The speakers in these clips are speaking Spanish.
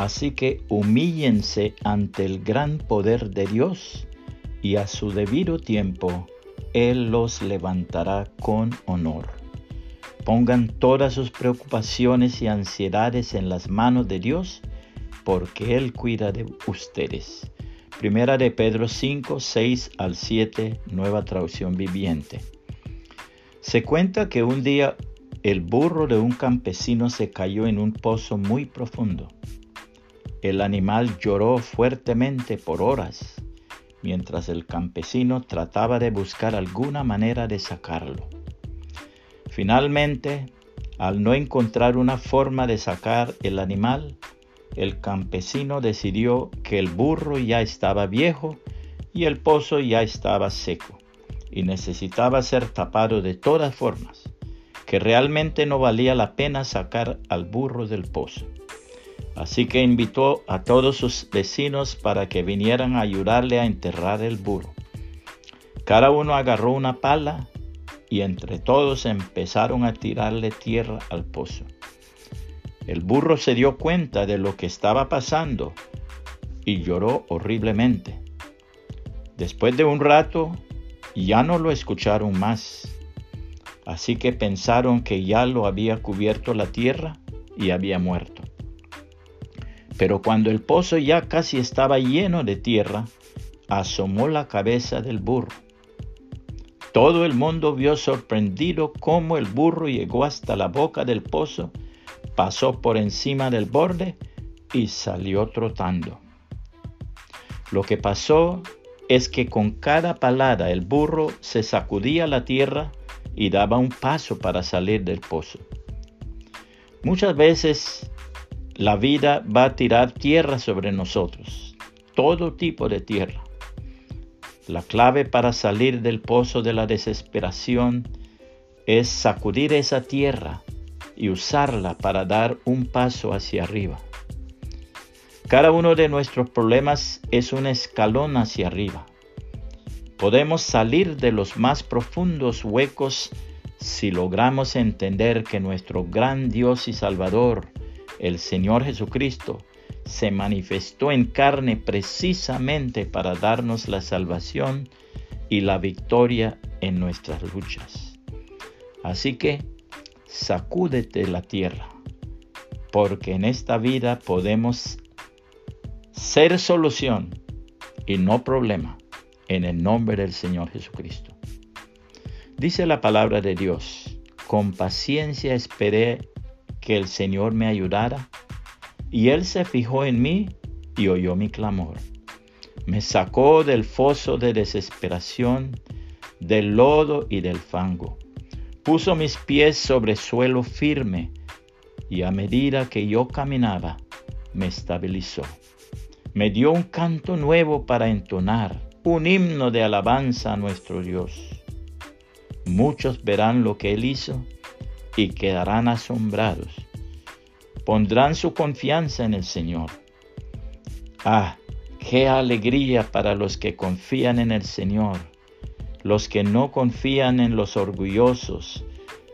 Así que humíllense ante el gran poder de Dios y a su debido tiempo Él los levantará con honor. Pongan todas sus preocupaciones y ansiedades en las manos de Dios, porque Él cuida de ustedes. Primera de Pedro 5, 6 al 7, nueva traducción viviente. Se cuenta que un día el burro de un campesino se cayó en un pozo muy profundo. El animal lloró fuertemente por horas, mientras el campesino trataba de buscar alguna manera de sacarlo. Finalmente, al no encontrar una forma de sacar el animal, el campesino decidió que el burro ya estaba viejo y el pozo ya estaba seco y necesitaba ser tapado de todas formas, que realmente no valía la pena sacar al burro del pozo. Así que invitó a todos sus vecinos para que vinieran a ayudarle a enterrar el burro. Cada uno agarró una pala y entre todos empezaron a tirarle tierra al pozo. El burro se dio cuenta de lo que estaba pasando y lloró horriblemente. Después de un rato ya no lo escucharon más, así que pensaron que ya lo había cubierto la tierra y había muerto. Pero cuando el pozo ya casi estaba lleno de tierra, asomó la cabeza del burro todo el mundo vio sorprendido cómo el burro llegó hasta la boca del pozo, pasó por encima del borde y salió trotando. Lo que pasó es que con cada palada el burro se sacudía la tierra y daba un paso para salir del pozo. Muchas veces la vida va a tirar tierra sobre nosotros, todo tipo de tierra. La clave para salir del pozo de la desesperación es sacudir esa tierra y usarla para dar un paso hacia arriba. Cada uno de nuestros problemas es un escalón hacia arriba. Podemos salir de los más profundos huecos si logramos entender que nuestro gran Dios y Salvador, el Señor Jesucristo, se manifestó en carne precisamente para darnos la salvación y la victoria en nuestras luchas. Así que sacúdete la tierra, porque en esta vida podemos ser solución y no problema en el nombre del Señor Jesucristo. Dice la palabra de Dios, con paciencia esperé que el Señor me ayudara y él se fijó en mí y oyó mi clamor. Me sacó del foso de desesperación, del lodo y del fango. Puso mis pies sobre suelo firme y a medida que yo caminaba, me estabilizó. Me dio un canto nuevo para entonar, un himno de alabanza a nuestro Dios. Muchos verán lo que Él hizo y quedarán asombrados pondrán su confianza en el Señor. Ah, qué alegría para los que confían en el Señor, los que no confían en los orgullosos,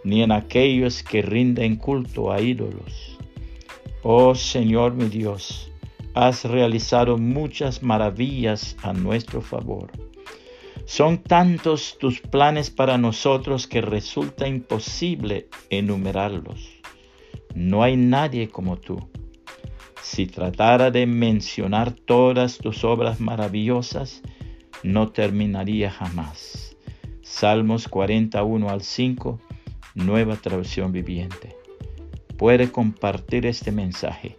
ni en aquellos que rinden culto a ídolos. Oh Señor mi Dios, has realizado muchas maravillas a nuestro favor. Son tantos tus planes para nosotros que resulta imposible enumerarlos. No hay nadie como tú. Si tratara de mencionar todas tus obras maravillosas, no terminaría jamás. Salmos 41 al 5, nueva traducción viviente. Puede compartir este mensaje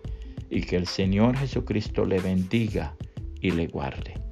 y que el Señor Jesucristo le bendiga y le guarde.